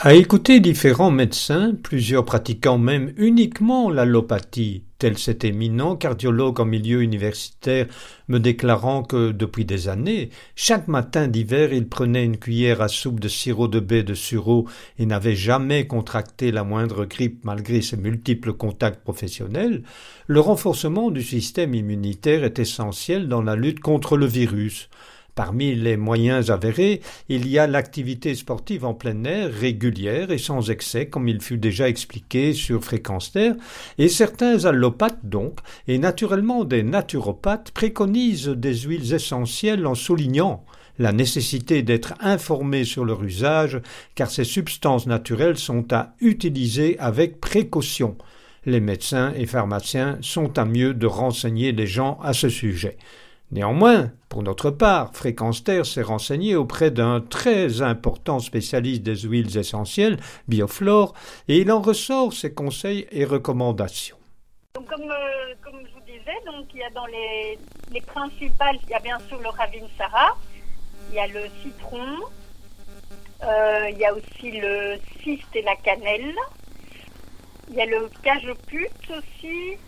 À écouter différents médecins, plusieurs pratiquant même uniquement l'allopathie, tel cet éminent cardiologue en milieu universitaire me déclarant que, depuis des années, chaque matin d'hiver il prenait une cuillère à soupe de sirop de baie de sureau et n'avait jamais contracté la moindre grippe malgré ses multiples contacts professionnels, le renforcement du système immunitaire est essentiel dans la lutte contre le virus. Parmi les moyens avérés, il y a l'activité sportive en plein air régulière et sans excès, comme il fut déjà expliqué sur Fréquence Terre, et certains allopathes donc, et naturellement des naturopathes, préconisent des huiles essentielles en soulignant la nécessité d'être informé sur leur usage, car ces substances naturelles sont à utiliser avec précaution. Les médecins et pharmaciens sont à mieux de renseigner les gens à ce sujet. Néanmoins, pour notre part, Fréquence s'est renseigné auprès d'un très important spécialiste des huiles essentielles, Bioflore, et il en ressort ses conseils et recommandations. comme, euh, comme, je vous disais, donc, il y a dans les, les principales, il y a bien sûr le Ravinsara, il y a le citron, euh, il y a aussi le cyste et la cannelle, il y a le cajeput aussi,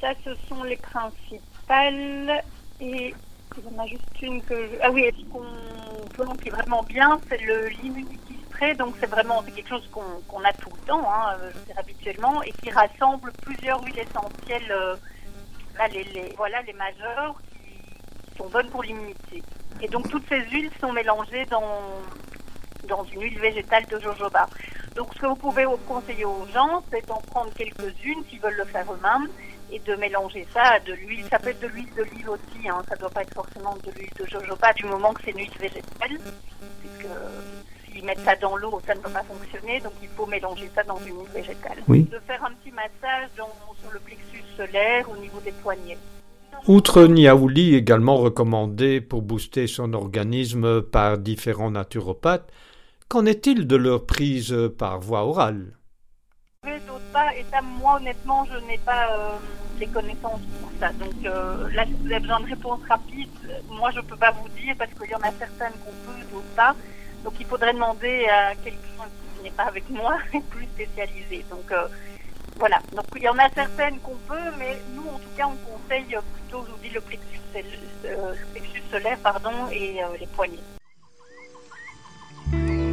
ça ce sont les principales. Et il y en a juste une que je... Ah oui, qu'on qui est vraiment bien, c'est le l'immunity spray. Donc c'est vraiment quelque chose qu'on a tout le temps, hein, je veux dire, habituellement, et qui rassemble plusieurs huiles essentielles, euh, les, les, voilà, les majeures, qui sont bonnes pour l'immunité. Et donc toutes ces huiles sont mélangées dans, dans une huile végétale de jojoba. Donc ce que vous pouvez conseiller aux gens, c'est d'en prendre quelques-unes s'ils veulent le faire eux-mêmes et de mélanger ça à de l'huile. Ça peut être de l'huile d'olive aussi, hein. ça ne doit pas être forcément de l'huile de jojoba du moment que c'est une huile végétale, puisque s'ils mettent ça dans l'eau, ça ne va pas fonctionner, donc il faut mélanger ça dans une huile végétale. De faire un petit massage sur le plexus solaire au niveau des poignets. Outre Niaouli, également recommandé pour booster son organisme par différents naturopathes, qu'en est-il de leur prise par voie orale? Pas, et ça, moi, honnêtement, je n'ai pas euh, les connaissances pour ça. Donc euh, là, si vous avez besoin de réponses rapides, moi, je ne peux pas vous dire parce qu'il y en a certaines qu'on peut, d'autres pas. Donc il faudrait demander à quelqu'un qui n'est pas avec moi, plus spécialisé. Donc euh, voilà. Donc il y en a certaines qu'on peut, mais nous, en tout cas, on conseille plutôt, je vous dis, le plexus, le plexus solaire pardon, et les poignets.